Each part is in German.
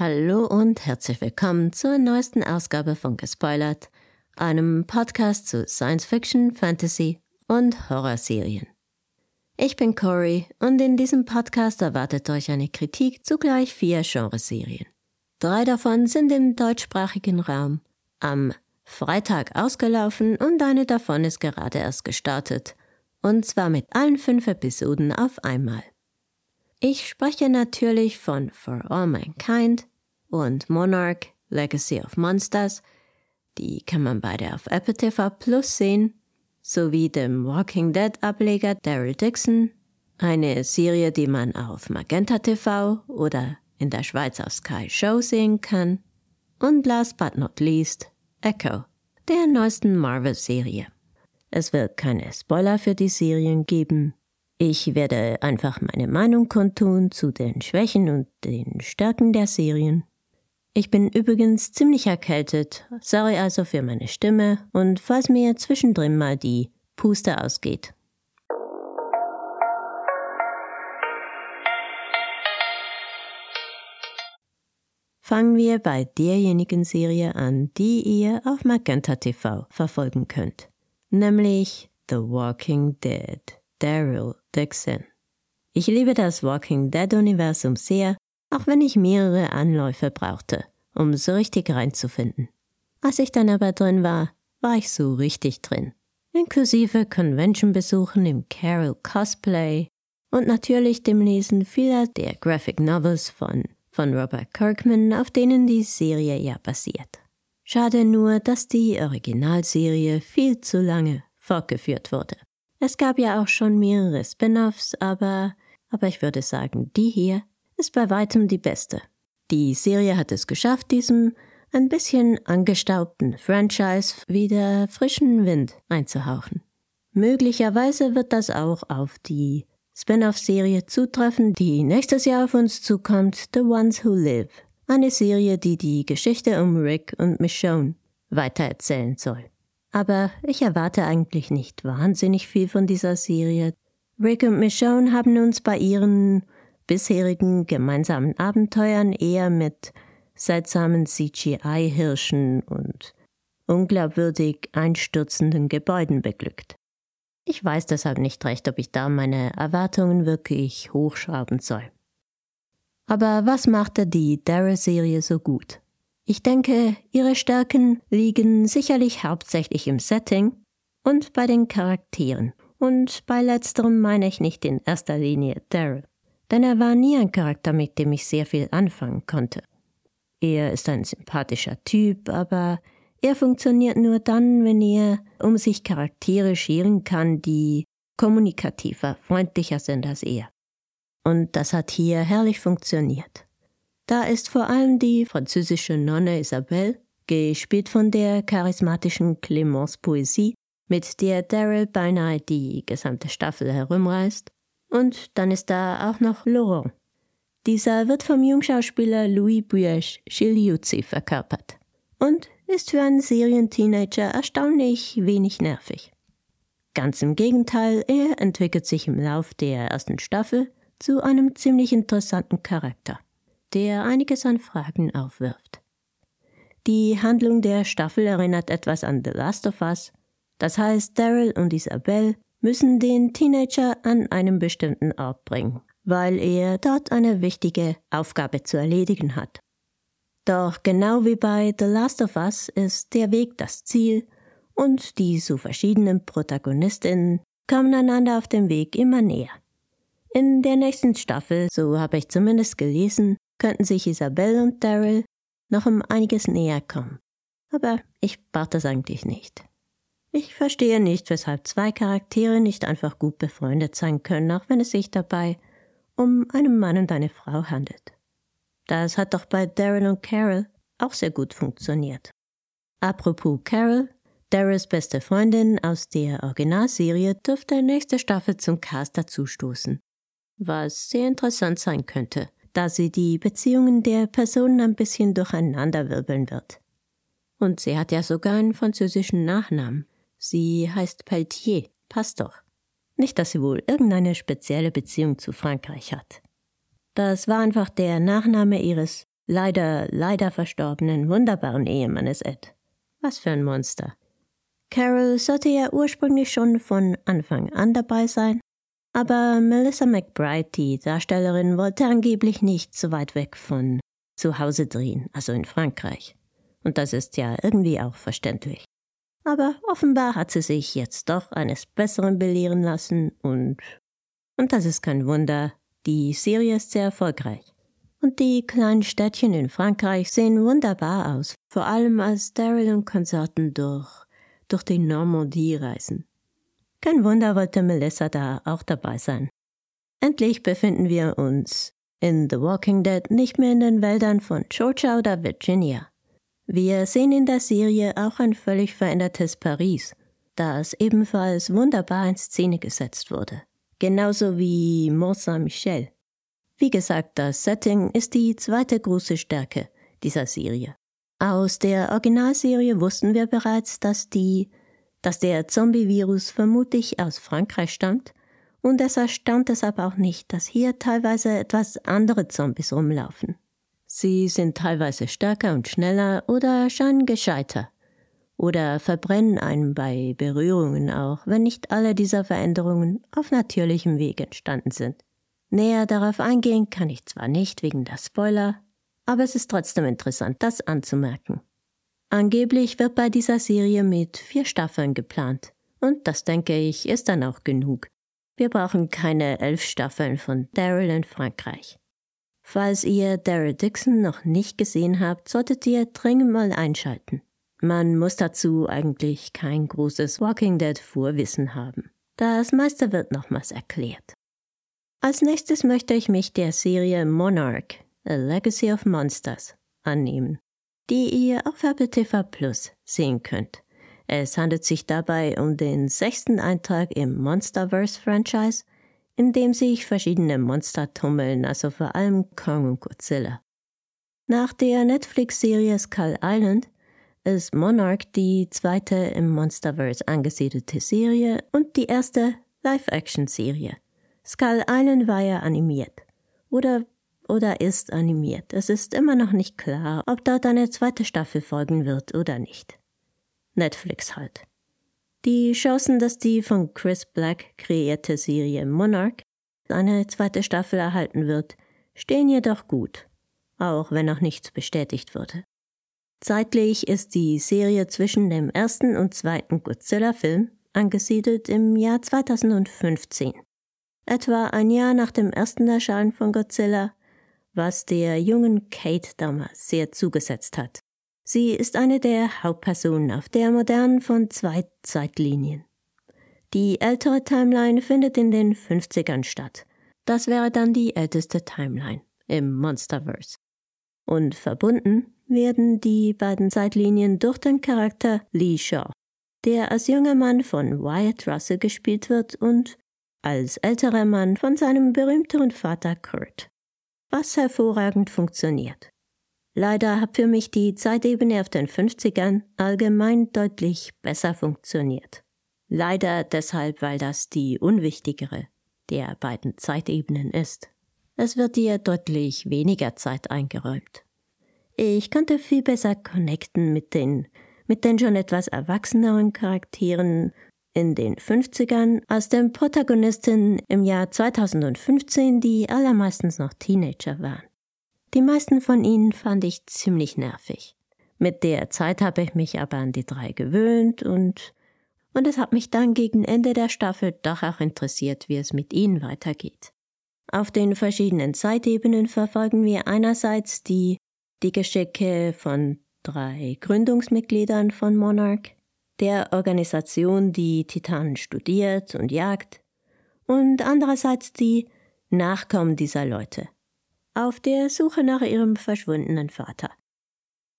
Hallo und herzlich willkommen zur neuesten Ausgabe von Gespoilert, einem Podcast zu Science Fiction, Fantasy und Horrorserien. Ich bin Cory und in diesem Podcast erwartet euch eine Kritik zu gleich vier Genreserien. Drei davon sind im deutschsprachigen Raum am Freitag ausgelaufen und eine davon ist gerade erst gestartet. Und zwar mit allen fünf Episoden auf einmal. Ich spreche natürlich von For All Mankind und Monarch Legacy of Monsters. Die kann man beide auf Apple TV Plus sehen sowie dem Walking Dead Ableger Daryl Dixon, eine Serie, die man auf Magenta TV oder in der Schweiz auf Sky Show sehen kann, und last but not least Echo, der neuesten Marvel-Serie. Es wird keine Spoiler für die Serien geben. Ich werde einfach meine Meinung kundtun zu den Schwächen und den Stärken der Serien. Ich bin übrigens ziemlich erkältet, sorry also für meine Stimme und falls mir zwischendrin mal die Puste ausgeht. Fangen wir bei derjenigen Serie an, die ihr auf Magenta TV verfolgen könnt, nämlich The Walking Dead, Daryl Dixon. Ich liebe das Walking Dead Universum sehr auch wenn ich mehrere Anläufe brauchte, um so richtig reinzufinden. Als ich dann aber drin war, war ich so richtig drin. Inklusive Convention-Besuchen im Carol Cosplay und natürlich dem Lesen vieler der Graphic Novels von, von Robert Kirkman, auf denen die Serie ja basiert. Schade nur, dass die Originalserie viel zu lange fortgeführt wurde. Es gab ja auch schon mehrere Spin-offs, aber, aber ich würde sagen, die hier ist bei weitem die beste. Die Serie hat es geschafft, diesem ein bisschen angestaubten Franchise wieder frischen Wind einzuhauchen. Möglicherweise wird das auch auf die Spin-off-Serie zutreffen, die nächstes Jahr auf uns zukommt, The Ones Who Live, eine Serie, die die Geschichte um Rick und Michonne weitererzählen soll. Aber ich erwarte eigentlich nicht wahnsinnig viel von dieser Serie. Rick und Michonne haben uns bei ihren bisherigen gemeinsamen Abenteuern eher mit seltsamen CGI-Hirschen und unglaubwürdig einstürzenden Gebäuden beglückt. Ich weiß deshalb nicht recht, ob ich da meine Erwartungen wirklich hochschrauben soll. Aber was machte die Daryl-Serie so gut? Ich denke, ihre Stärken liegen sicherlich hauptsächlich im Setting und bei den Charakteren. Und bei letzterem meine ich nicht in erster Linie Daryl denn er war nie ein Charakter, mit dem ich sehr viel anfangen konnte. Er ist ein sympathischer Typ, aber er funktioniert nur dann, wenn er um sich Charaktere scheren kann, die kommunikativer, freundlicher sind als er. Und das hat hier herrlich funktioniert. Da ist vor allem die französische Nonne Isabelle, gespielt von der charismatischen Clémence Poesie, mit der Daryl beinahe die gesamte Staffel herumreist, und dann ist da auch noch Laurent. Dieser wird vom Jungschauspieler Louis Buesch Chiliuzzi verkörpert und ist für einen Serienteenager erstaunlich wenig nervig. Ganz im Gegenteil, er entwickelt sich im Lauf der ersten Staffel zu einem ziemlich interessanten Charakter, der einiges an Fragen aufwirft. Die Handlung der Staffel erinnert etwas an The Last of Us, das heißt, Daryl und Isabelle müssen den Teenager an einem bestimmten Ort bringen, weil er dort eine wichtige Aufgabe zu erledigen hat. Doch genau wie bei The Last of Us ist der Weg das Ziel und die so verschiedenen Protagonistinnen kommen einander auf dem Weg immer näher. In der nächsten Staffel, so habe ich zumindest gelesen, könnten sich Isabelle und Daryl noch um einiges näher kommen. Aber ich brauche das eigentlich nicht. Ich verstehe nicht, weshalb zwei Charaktere nicht einfach gut befreundet sein können, auch wenn es sich dabei um einen Mann und eine Frau handelt. Das hat doch bei Darren und Carol auch sehr gut funktioniert. Apropos Carol, Daryls beste Freundin aus der Originalserie dürfte nächste Staffel zum Cast dazustoßen, was sehr interessant sein könnte, da sie die Beziehungen der Personen ein bisschen durcheinanderwirbeln wird. Und sie hat ja sogar einen französischen Nachnamen. Sie heißt Peltier, passt doch. Nicht, dass sie wohl irgendeine spezielle Beziehung zu Frankreich hat. Das war einfach der Nachname ihres leider, leider verstorbenen, wunderbaren Ehemannes Ed. Was für ein Monster. Carol sollte ja ursprünglich schon von Anfang an dabei sein, aber Melissa McBride, die Darstellerin, wollte angeblich nicht so weit weg von zu Hause drehen, also in Frankreich. Und das ist ja irgendwie auch verständlich. Aber offenbar hat sie sich jetzt doch eines Besseren belehren lassen und und das ist kein Wunder, die Serie ist sehr erfolgreich. Und die kleinen Städtchen in Frankreich sehen wunderbar aus, vor allem als Daryl und Konsorten durch, durch die Normandie reisen. Kein Wunder wollte Melissa da auch dabei sein. Endlich befinden wir uns in The Walking Dead nicht mehr in den Wäldern von Georgia oder Virginia. Wir sehen in der Serie auch ein völlig verändertes Paris, das ebenfalls wunderbar in Szene gesetzt wurde. Genauso wie Mont Saint-Michel. Wie gesagt, das Setting ist die zweite große Stärke dieser Serie. Aus der Originalserie wussten wir bereits, dass die, dass der Zombie-Virus vermutlich aus Frankreich stammt und es erstaunt deshalb auch nicht, dass hier teilweise etwas andere Zombies rumlaufen. Sie sind teilweise stärker und schneller oder scheinen gescheiter oder verbrennen einem bei Berührungen auch, wenn nicht alle dieser Veränderungen auf natürlichem Weg entstanden sind. Näher darauf eingehen kann ich zwar nicht wegen der Spoiler, aber es ist trotzdem interessant, das anzumerken. Angeblich wird bei dieser Serie mit vier Staffeln geplant. Und das denke ich ist dann auch genug. Wir brauchen keine elf Staffeln von Daryl in Frankreich. Falls ihr Daryl Dixon noch nicht gesehen habt, solltet ihr dringend mal einschalten. Man muss dazu eigentlich kein großes Walking Dead Vorwissen haben. Das meiste wird nochmals erklärt. Als nächstes möchte ich mich der Serie Monarch, A Legacy of Monsters, annehmen, die ihr auf Apple TV Plus sehen könnt. Es handelt sich dabei um den sechsten Eintrag im Monsterverse-Franchise, in dem sich verschiedene Monster tummeln, also vor allem Kong und Godzilla. Nach der Netflix-Serie Skull Island ist Monarch die zweite im Monsterverse angesiedelte Serie und die erste Live-Action-Serie. Skull Island war ja animiert. Oder, oder ist animiert. Es ist immer noch nicht klar, ob dort eine zweite Staffel folgen wird oder nicht. Netflix halt. Die Chancen, dass die von Chris Black kreierte Serie Monarch eine zweite Staffel erhalten wird, stehen jedoch gut, auch wenn noch nichts bestätigt wurde. Zeitlich ist die Serie zwischen dem ersten und zweiten Godzilla-Film angesiedelt im Jahr 2015 etwa ein Jahr nach dem ersten Erscheinen von Godzilla, was der jungen Kate damals sehr zugesetzt hat. Sie ist eine der Hauptpersonen auf der modernen von zwei Zeitlinien. Die ältere Timeline findet in den 50ern statt. Das wäre dann die älteste Timeline im Monsterverse. Und verbunden werden die beiden Zeitlinien durch den Charakter Lee Shaw, der als junger Mann von Wyatt Russell gespielt wird und als älterer Mann von seinem berühmteren Vater Kurt, was hervorragend funktioniert. Leider hat für mich die Zeitebene auf den 50ern allgemein deutlich besser funktioniert. Leider deshalb, weil das die unwichtigere der beiden Zeitebenen ist. Es wird ihr deutlich weniger Zeit eingeräumt. Ich konnte viel besser connecten mit den, mit den schon etwas erwachseneren Charakteren in den 50ern als den Protagonisten im Jahr 2015, die allermeistens noch Teenager waren. Die meisten von ihnen fand ich ziemlich nervig. Mit der Zeit habe ich mich aber an die drei gewöhnt und und es hat mich dann gegen Ende der Staffel doch auch interessiert, wie es mit ihnen weitergeht. Auf den verschiedenen Zeitebenen verfolgen wir einerseits die, die Geschicke von drei Gründungsmitgliedern von Monarch, der Organisation, die Titanen studiert und jagt, und andererseits die Nachkommen dieser Leute, auf der Suche nach ihrem verschwundenen Vater.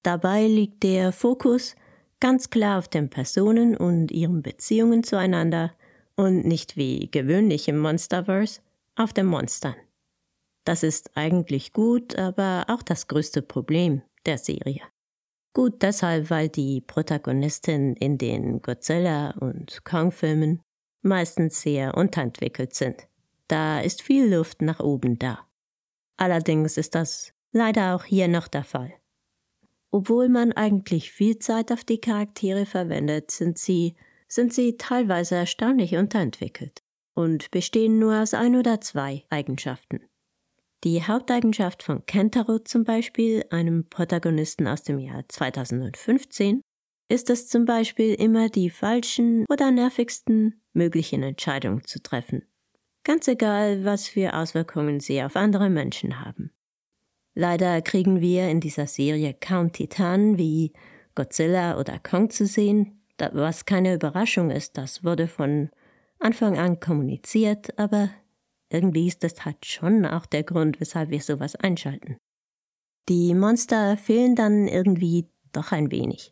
Dabei liegt der Fokus ganz klar auf den Personen und ihren Beziehungen zueinander und nicht wie gewöhnlich im Monsterverse auf den Monstern. Das ist eigentlich gut, aber auch das größte Problem der Serie. Gut deshalb, weil die Protagonisten in den Godzilla- und Kong-Filmen meistens sehr unterentwickelt sind. Da ist viel Luft nach oben da. Allerdings ist das Leider auch hier noch der Fall. Obwohl man eigentlich viel Zeit auf die Charaktere verwendet, sind sie, sind sie teilweise erstaunlich unterentwickelt und bestehen nur aus ein oder zwei Eigenschaften. Die Haupteigenschaft von Kentaro zum Beispiel, einem Protagonisten aus dem Jahr 2015, ist es zum Beispiel immer die falschen oder nervigsten möglichen Entscheidungen zu treffen. Ganz egal, was für Auswirkungen sie auf andere Menschen haben. Leider kriegen wir in dieser Serie kaum Titanen wie Godzilla oder Kong zu sehen, was keine Überraschung ist, das wurde von Anfang an kommuniziert, aber irgendwie ist das halt schon auch der Grund, weshalb wir sowas einschalten. Die Monster fehlen dann irgendwie doch ein wenig.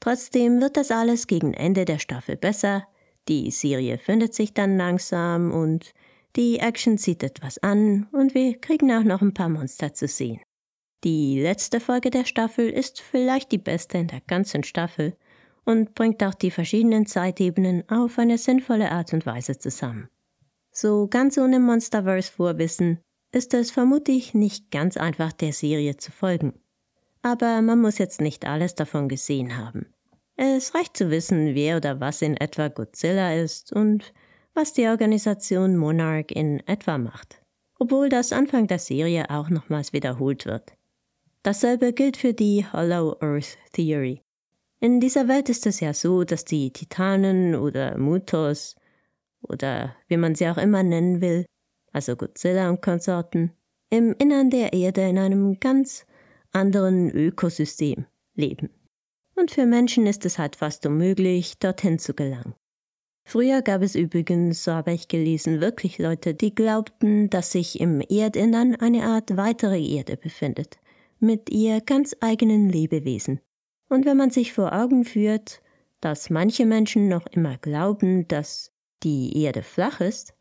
Trotzdem wird das alles gegen Ende der Staffel besser, die Serie findet sich dann langsam und die Action zieht etwas an und wir kriegen auch noch ein paar Monster zu sehen. Die letzte Folge der Staffel ist vielleicht die beste in der ganzen Staffel und bringt auch die verschiedenen Zeitebenen auf eine sinnvolle Art und Weise zusammen. So ganz ohne Monsterverse Vorwissen ist es vermutlich nicht ganz einfach der Serie zu folgen. Aber man muss jetzt nicht alles davon gesehen haben. Es reicht zu wissen, wer oder was in etwa Godzilla ist und was die Organisation Monarch in etwa macht, obwohl das Anfang der Serie auch nochmals wiederholt wird. Dasselbe gilt für die Hollow Earth Theory. In dieser Welt ist es ja so, dass die Titanen oder Mutos oder wie man sie auch immer nennen will, also Godzilla und Konsorten, im Innern der Erde in einem ganz anderen Ökosystem leben. Und für Menschen ist es halt fast unmöglich, dorthin zu gelangen. Früher gab es übrigens, so habe ich gelesen, wirklich Leute, die glaubten, dass sich im Erdinnern eine Art weitere Erde befindet, mit ihr ganz eigenen Lebewesen. Und wenn man sich vor Augen führt, dass manche Menschen noch immer glauben, dass die Erde flach ist,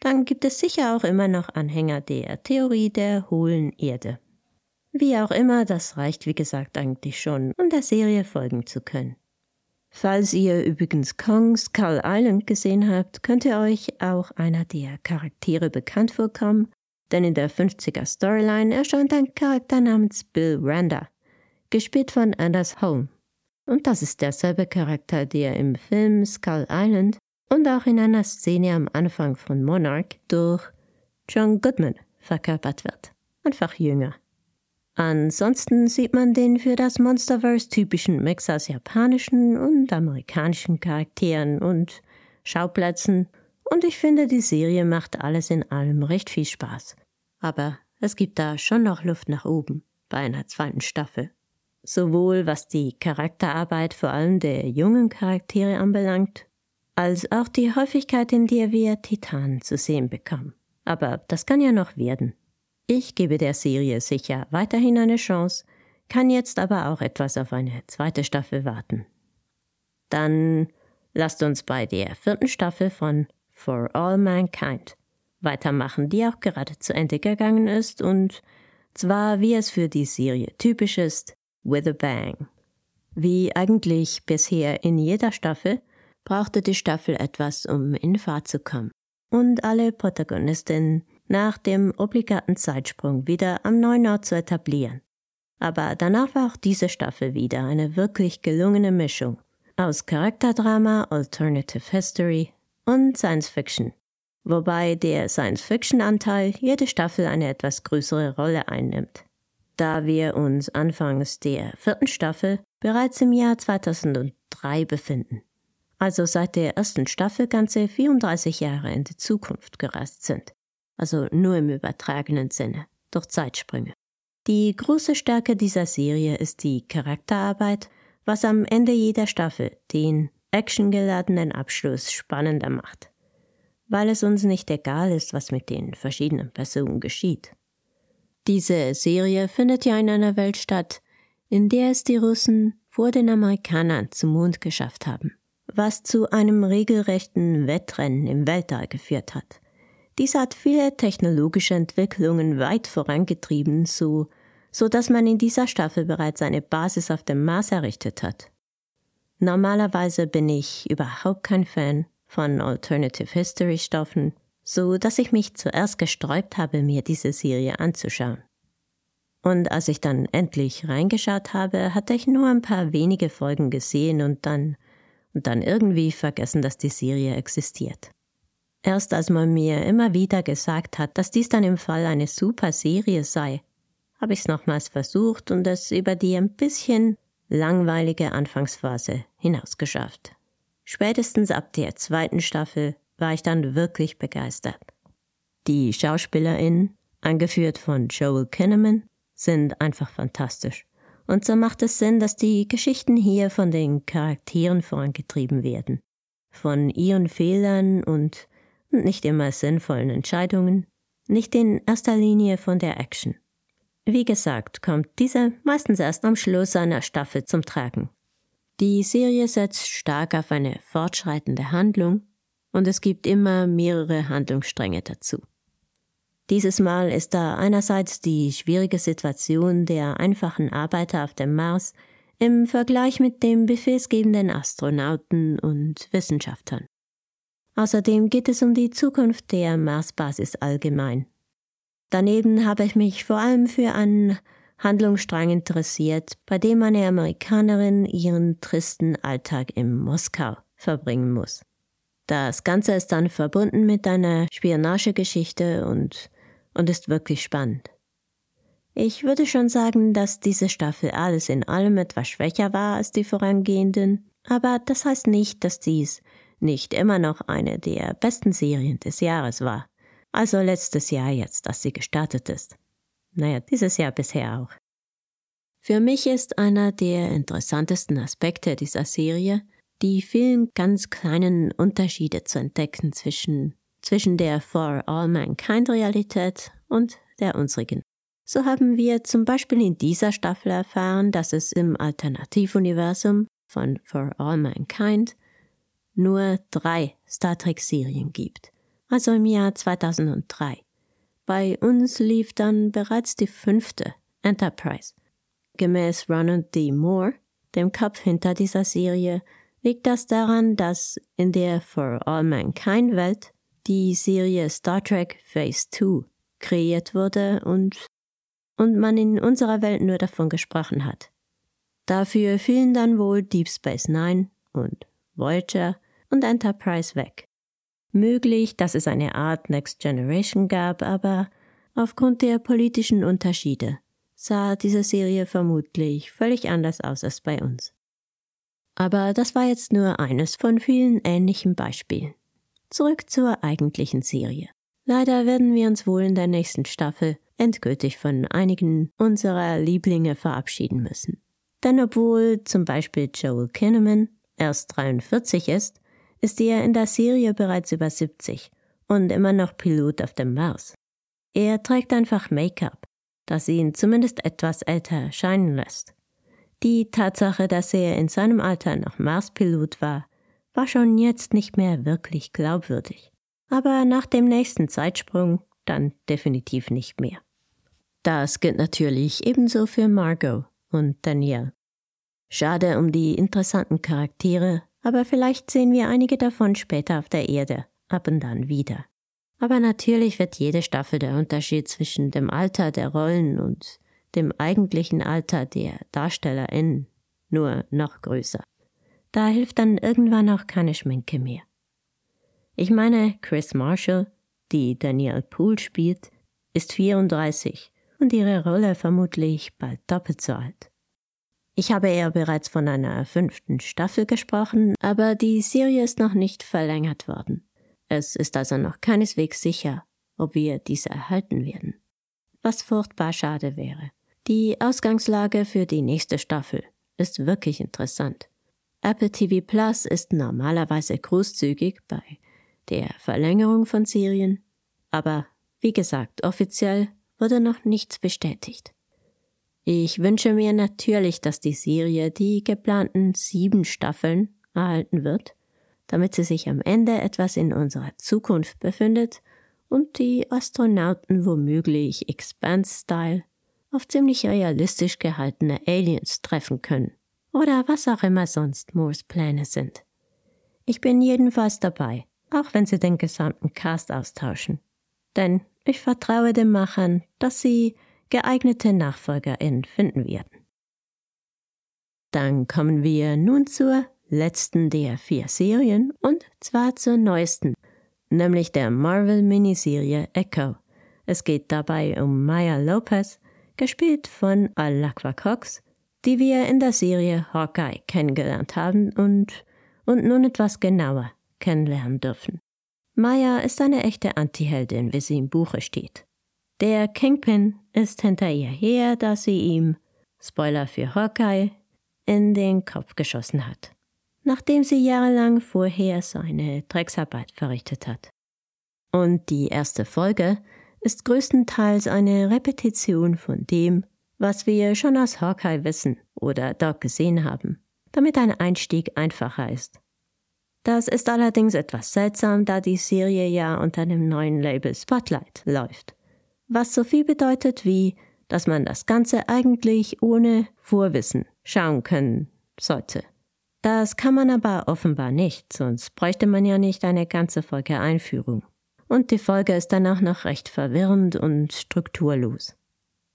dann gibt es sicher auch immer noch Anhänger der Theorie der hohlen Erde. Wie auch immer, das reicht wie gesagt eigentlich schon, um der Serie folgen zu können. Falls ihr übrigens Kong Skull Island gesehen habt, könnte euch auch einer der Charaktere bekannt vorkommen, denn in der 50er Storyline erscheint ein Charakter namens Bill Randa, gespielt von Anders Holm. Und das ist derselbe Charakter, der im Film Skull Island und auch in einer Szene am Anfang von Monarch durch John Goodman verkörpert wird. Einfach jünger. Ansonsten sieht man den für das Monsterverse typischen Mix aus japanischen und amerikanischen Charakteren und Schauplätzen und ich finde, die Serie macht alles in allem recht viel Spaß. Aber es gibt da schon noch Luft nach oben bei einer zweiten Staffel. Sowohl was die Charakterarbeit vor allem der jungen Charaktere anbelangt, als auch die Häufigkeit, in der wir Titanen zu sehen bekommen. Aber das kann ja noch werden. Ich gebe der Serie sicher weiterhin eine Chance, kann jetzt aber auch etwas auf eine zweite Staffel warten. Dann lasst uns bei der vierten Staffel von For All Mankind weitermachen, die auch gerade zu Ende gegangen ist und zwar wie es für die Serie typisch ist, with a bang. Wie eigentlich bisher in jeder Staffel brauchte die Staffel etwas, um in Fahrt zu kommen. Und alle Protagonistinnen nach dem obligaten Zeitsprung wieder am neuen Ort zu etablieren. Aber danach war auch diese Staffel wieder eine wirklich gelungene Mischung aus Charakterdrama, Alternative History und Science Fiction, wobei der Science-Fiction-Anteil jede Staffel eine etwas größere Rolle einnimmt. Da wir uns anfangs der vierten Staffel bereits im Jahr 2003 befinden, also seit der ersten Staffel ganze 34 Jahre in die Zukunft gereist sind also nur im übertragenen Sinne, durch Zeitsprünge. Die große Stärke dieser Serie ist die Charakterarbeit, was am Ende jeder Staffel den actiongeladenen Abschluss spannender macht, weil es uns nicht egal ist, was mit den verschiedenen Personen geschieht. Diese Serie findet ja in einer Welt statt, in der es die Russen vor den Amerikanern zum Mond geschafft haben, was zu einem regelrechten Wettrennen im Weltall geführt hat. Dies hat viele technologische Entwicklungen weit vorangetrieben, so, so dass man in dieser Staffel bereits eine Basis auf dem Mars errichtet hat. Normalerweise bin ich überhaupt kein Fan von Alternative History Stoffen, so dass ich mich zuerst gesträubt habe, mir diese Serie anzuschauen. Und als ich dann endlich reingeschaut habe, hatte ich nur ein paar wenige Folgen gesehen und dann, und dann irgendwie vergessen, dass die Serie existiert. Erst als man mir immer wieder gesagt hat, dass dies dann im Fall eine super Serie sei, habe ich es nochmals versucht und es über die ein bisschen langweilige Anfangsphase hinausgeschafft. Spätestens ab der zweiten Staffel war ich dann wirklich begeistert. Die SchauspielerInnen, angeführt von Joel Kinnaman, sind einfach fantastisch. Und so macht es Sinn, dass die Geschichten hier von den Charakteren vorangetrieben werden. Von ihren Fehlern und nicht immer sinnvollen Entscheidungen, nicht in erster Linie von der Action. Wie gesagt, kommt diese meistens erst am Schluss einer Staffel zum Tragen. Die Serie setzt stark auf eine fortschreitende Handlung und es gibt immer mehrere Handlungsstränge dazu. Dieses Mal ist da einerseits die schwierige Situation der einfachen Arbeiter auf dem Mars im Vergleich mit dem befehlsgebenden Astronauten und Wissenschaftlern. Außerdem geht es um die Zukunft der Marsbasis allgemein. Daneben habe ich mich vor allem für einen Handlungsstrang interessiert, bei dem eine Amerikanerin ihren tristen Alltag in Moskau verbringen muss. Das Ganze ist dann verbunden mit einer Spionagegeschichte und und ist wirklich spannend. Ich würde schon sagen, dass diese Staffel alles in allem etwas schwächer war als die vorangehenden, aber das heißt nicht, dass dies nicht immer noch eine der besten Serien des Jahres war. Also letztes Jahr jetzt, dass sie gestartet ist. Naja, dieses Jahr bisher auch. Für mich ist einer der interessantesten Aspekte dieser Serie die vielen ganz kleinen Unterschiede zu entdecken zwischen zwischen der For All Mankind Realität und der unsrigen. So haben wir zum Beispiel in dieser Staffel erfahren, dass es im Alternativuniversum von For All Mankind nur drei Star Trek-Serien gibt, also im Jahr 2003. Bei uns lief dann bereits die fünfte, Enterprise. Gemäß Ronald D. Moore, dem Kopf hinter dieser Serie, liegt das daran, dass in der For All Mankind Welt die Serie Star Trek Phase 2 kreiert wurde und, und man in unserer Welt nur davon gesprochen hat. Dafür fielen dann wohl Deep Space Nine und Voyager und Enterprise weg. Möglich, dass es eine Art Next Generation gab, aber aufgrund der politischen Unterschiede sah diese Serie vermutlich völlig anders aus als bei uns. Aber das war jetzt nur eines von vielen ähnlichen Beispielen. Zurück zur eigentlichen Serie. Leider werden wir uns wohl in der nächsten Staffel endgültig von einigen unserer Lieblinge verabschieden müssen. Denn obwohl zum Beispiel Joel Kinnaman erst 43 ist, ist er in der Serie bereits über 70 und immer noch Pilot auf dem Mars. Er trägt einfach Make-up, das ihn zumindest etwas älter erscheinen lässt. Die Tatsache, dass er in seinem Alter noch Marspilot war, war schon jetzt nicht mehr wirklich glaubwürdig. Aber nach dem nächsten Zeitsprung dann definitiv nicht mehr. Das gilt natürlich ebenso für Margot und Danielle. Schade um die interessanten Charaktere, aber vielleicht sehen wir einige davon später auf der Erde, ab und dann wieder. Aber natürlich wird jede Staffel der Unterschied zwischen dem Alter der Rollen und dem eigentlichen Alter der DarstellerInnen nur noch größer. Da hilft dann irgendwann auch keine Schminke mehr. Ich meine, Chris Marshall, die Danielle Poole spielt, ist 34 und ihre Rolle vermutlich bald doppelt so alt. Ich habe eher bereits von einer fünften Staffel gesprochen, aber die Serie ist noch nicht verlängert worden. Es ist also noch keineswegs sicher, ob wir diese erhalten werden. Was furchtbar schade wäre. Die Ausgangslage für die nächste Staffel ist wirklich interessant. Apple TV Plus ist normalerweise großzügig bei der Verlängerung von Serien, aber wie gesagt, offiziell wurde noch nichts bestätigt. Ich wünsche mir natürlich, dass die Serie die geplanten sieben Staffeln erhalten wird, damit sie sich am Ende etwas in unserer Zukunft befindet und die Astronauten womöglich Expanse-Style auf ziemlich realistisch gehaltene Aliens treffen können oder was auch immer sonst Moores Pläne sind. Ich bin jedenfalls dabei, auch wenn sie den gesamten Cast austauschen. Denn ich vertraue den Machern, dass sie geeignete Nachfolgerin finden werden. Dann kommen wir nun zur letzten der vier Serien und zwar zur neuesten, nämlich der Marvel-Miniserie Echo. Es geht dabei um Maya Lopez, gespielt von Alakwa Cox, die wir in der Serie Hawkeye kennengelernt haben und, und nun etwas genauer kennenlernen dürfen. Maya ist eine echte Antiheldin, wie sie im Buche steht. Der Kingpin ist hinter ihr her, da sie ihm, Spoiler für Hawkeye, in den Kopf geschossen hat nachdem sie jahrelang vorher seine Drecksarbeit verrichtet hat. Und die erste Folge ist größtenteils eine Repetition von dem, was wir schon aus Hawkeye wissen oder dort gesehen haben, damit ein Einstieg einfacher ist. Das ist allerdings etwas seltsam, da die Serie ja unter dem neuen Label Spotlight läuft, was so viel bedeutet wie, dass man das Ganze eigentlich ohne Vorwissen schauen können sollte. Das kann man aber offenbar nicht, sonst bräuchte man ja nicht eine ganze Folge Einführung. Und die Folge ist dann auch noch recht verwirrend und strukturlos.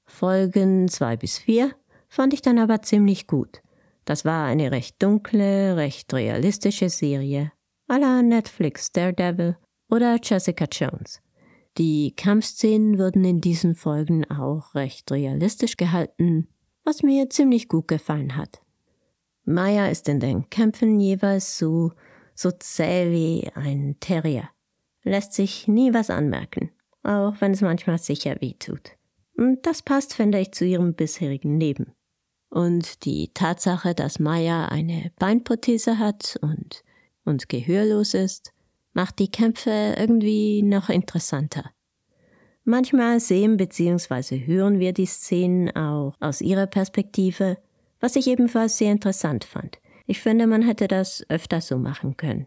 Folgen zwei bis vier fand ich dann aber ziemlich gut. Das war eine recht dunkle, recht realistische Serie, à la Netflix Daredevil oder Jessica Jones. Die Kampfszenen wurden in diesen Folgen auch recht realistisch gehalten, was mir ziemlich gut gefallen hat. Maya ist in den Kämpfen jeweils so, so zäh wie ein Terrier, lässt sich nie was anmerken, auch wenn es manchmal sicher weh tut. Und das passt, finde ich, zu ihrem bisherigen Leben. Und die Tatsache, dass Maya eine Beinprothese hat und, und gehörlos ist, macht die Kämpfe irgendwie noch interessanter. Manchmal sehen bzw. hören wir die Szenen auch aus ihrer Perspektive was ich ebenfalls sehr interessant fand. Ich finde, man hätte das öfter so machen können.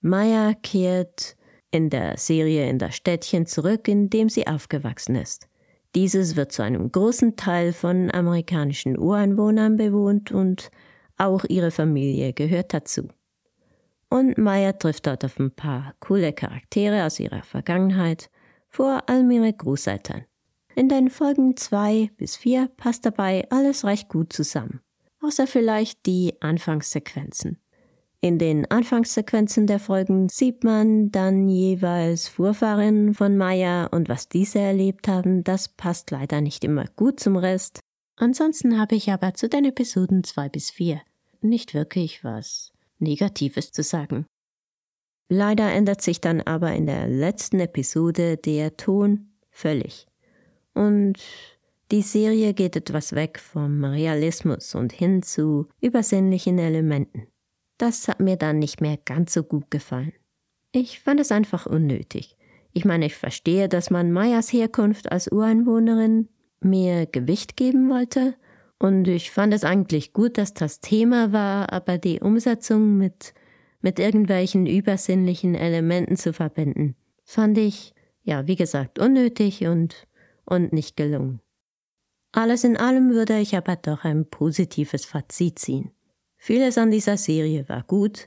Maya kehrt in der Serie in das Städtchen zurück, in dem sie aufgewachsen ist. Dieses wird zu einem großen Teil von amerikanischen Ureinwohnern bewohnt und auch ihre Familie gehört dazu. Und Maya trifft dort auf ein paar coole Charaktere aus ihrer Vergangenheit, vor allem ihre Großeltern. In den Folgen zwei bis vier passt dabei alles recht gut zusammen, außer vielleicht die Anfangssequenzen. In den Anfangssequenzen der Folgen sieht man dann jeweils Vorfahren von Maya und was diese erlebt haben, das passt leider nicht immer gut zum Rest. Ansonsten habe ich aber zu den Episoden zwei bis vier nicht wirklich was Negatives zu sagen. Leider ändert sich dann aber in der letzten Episode der Ton völlig. Und die Serie geht etwas weg vom Realismus und hin zu übersinnlichen Elementen. Das hat mir dann nicht mehr ganz so gut gefallen. Ich fand es einfach unnötig. Ich meine, ich verstehe, dass man Mayas Herkunft als Ureinwohnerin mehr Gewicht geben wollte, und ich fand es eigentlich gut, dass das Thema war, aber die Umsetzung mit, mit irgendwelchen übersinnlichen Elementen zu verbinden, fand ich, ja, wie gesagt, unnötig und und nicht gelungen. Alles in allem würde ich aber doch ein positives Fazit ziehen. Vieles an dieser Serie war gut,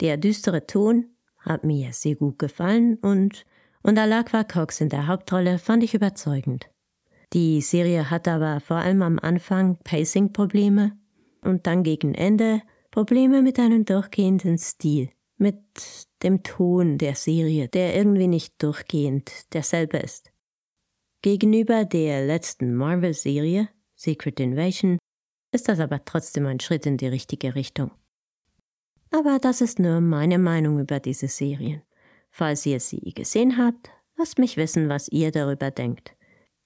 der düstere Ton hat mir sehr gut gefallen und, und Alakwa Cox in der Hauptrolle fand ich überzeugend. Die Serie hat aber vor allem am Anfang Pacing-Probleme und dann gegen Ende Probleme mit einem durchgehenden Stil, mit dem Ton der Serie, der irgendwie nicht durchgehend derselbe ist. Gegenüber der letzten Marvel-Serie, Secret Invasion, ist das aber trotzdem ein Schritt in die richtige Richtung. Aber das ist nur meine Meinung über diese Serien. Falls ihr sie gesehen habt, lasst mich wissen, was ihr darüber denkt.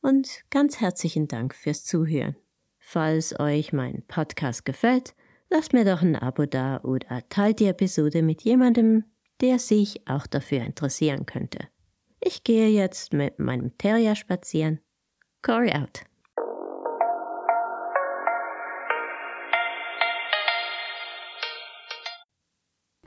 Und ganz herzlichen Dank fürs Zuhören. Falls euch mein Podcast gefällt, lasst mir doch ein Abo da oder teilt die Episode mit jemandem, der sich auch dafür interessieren könnte. Ich gehe jetzt mit meinem Terrier spazieren. Cory out.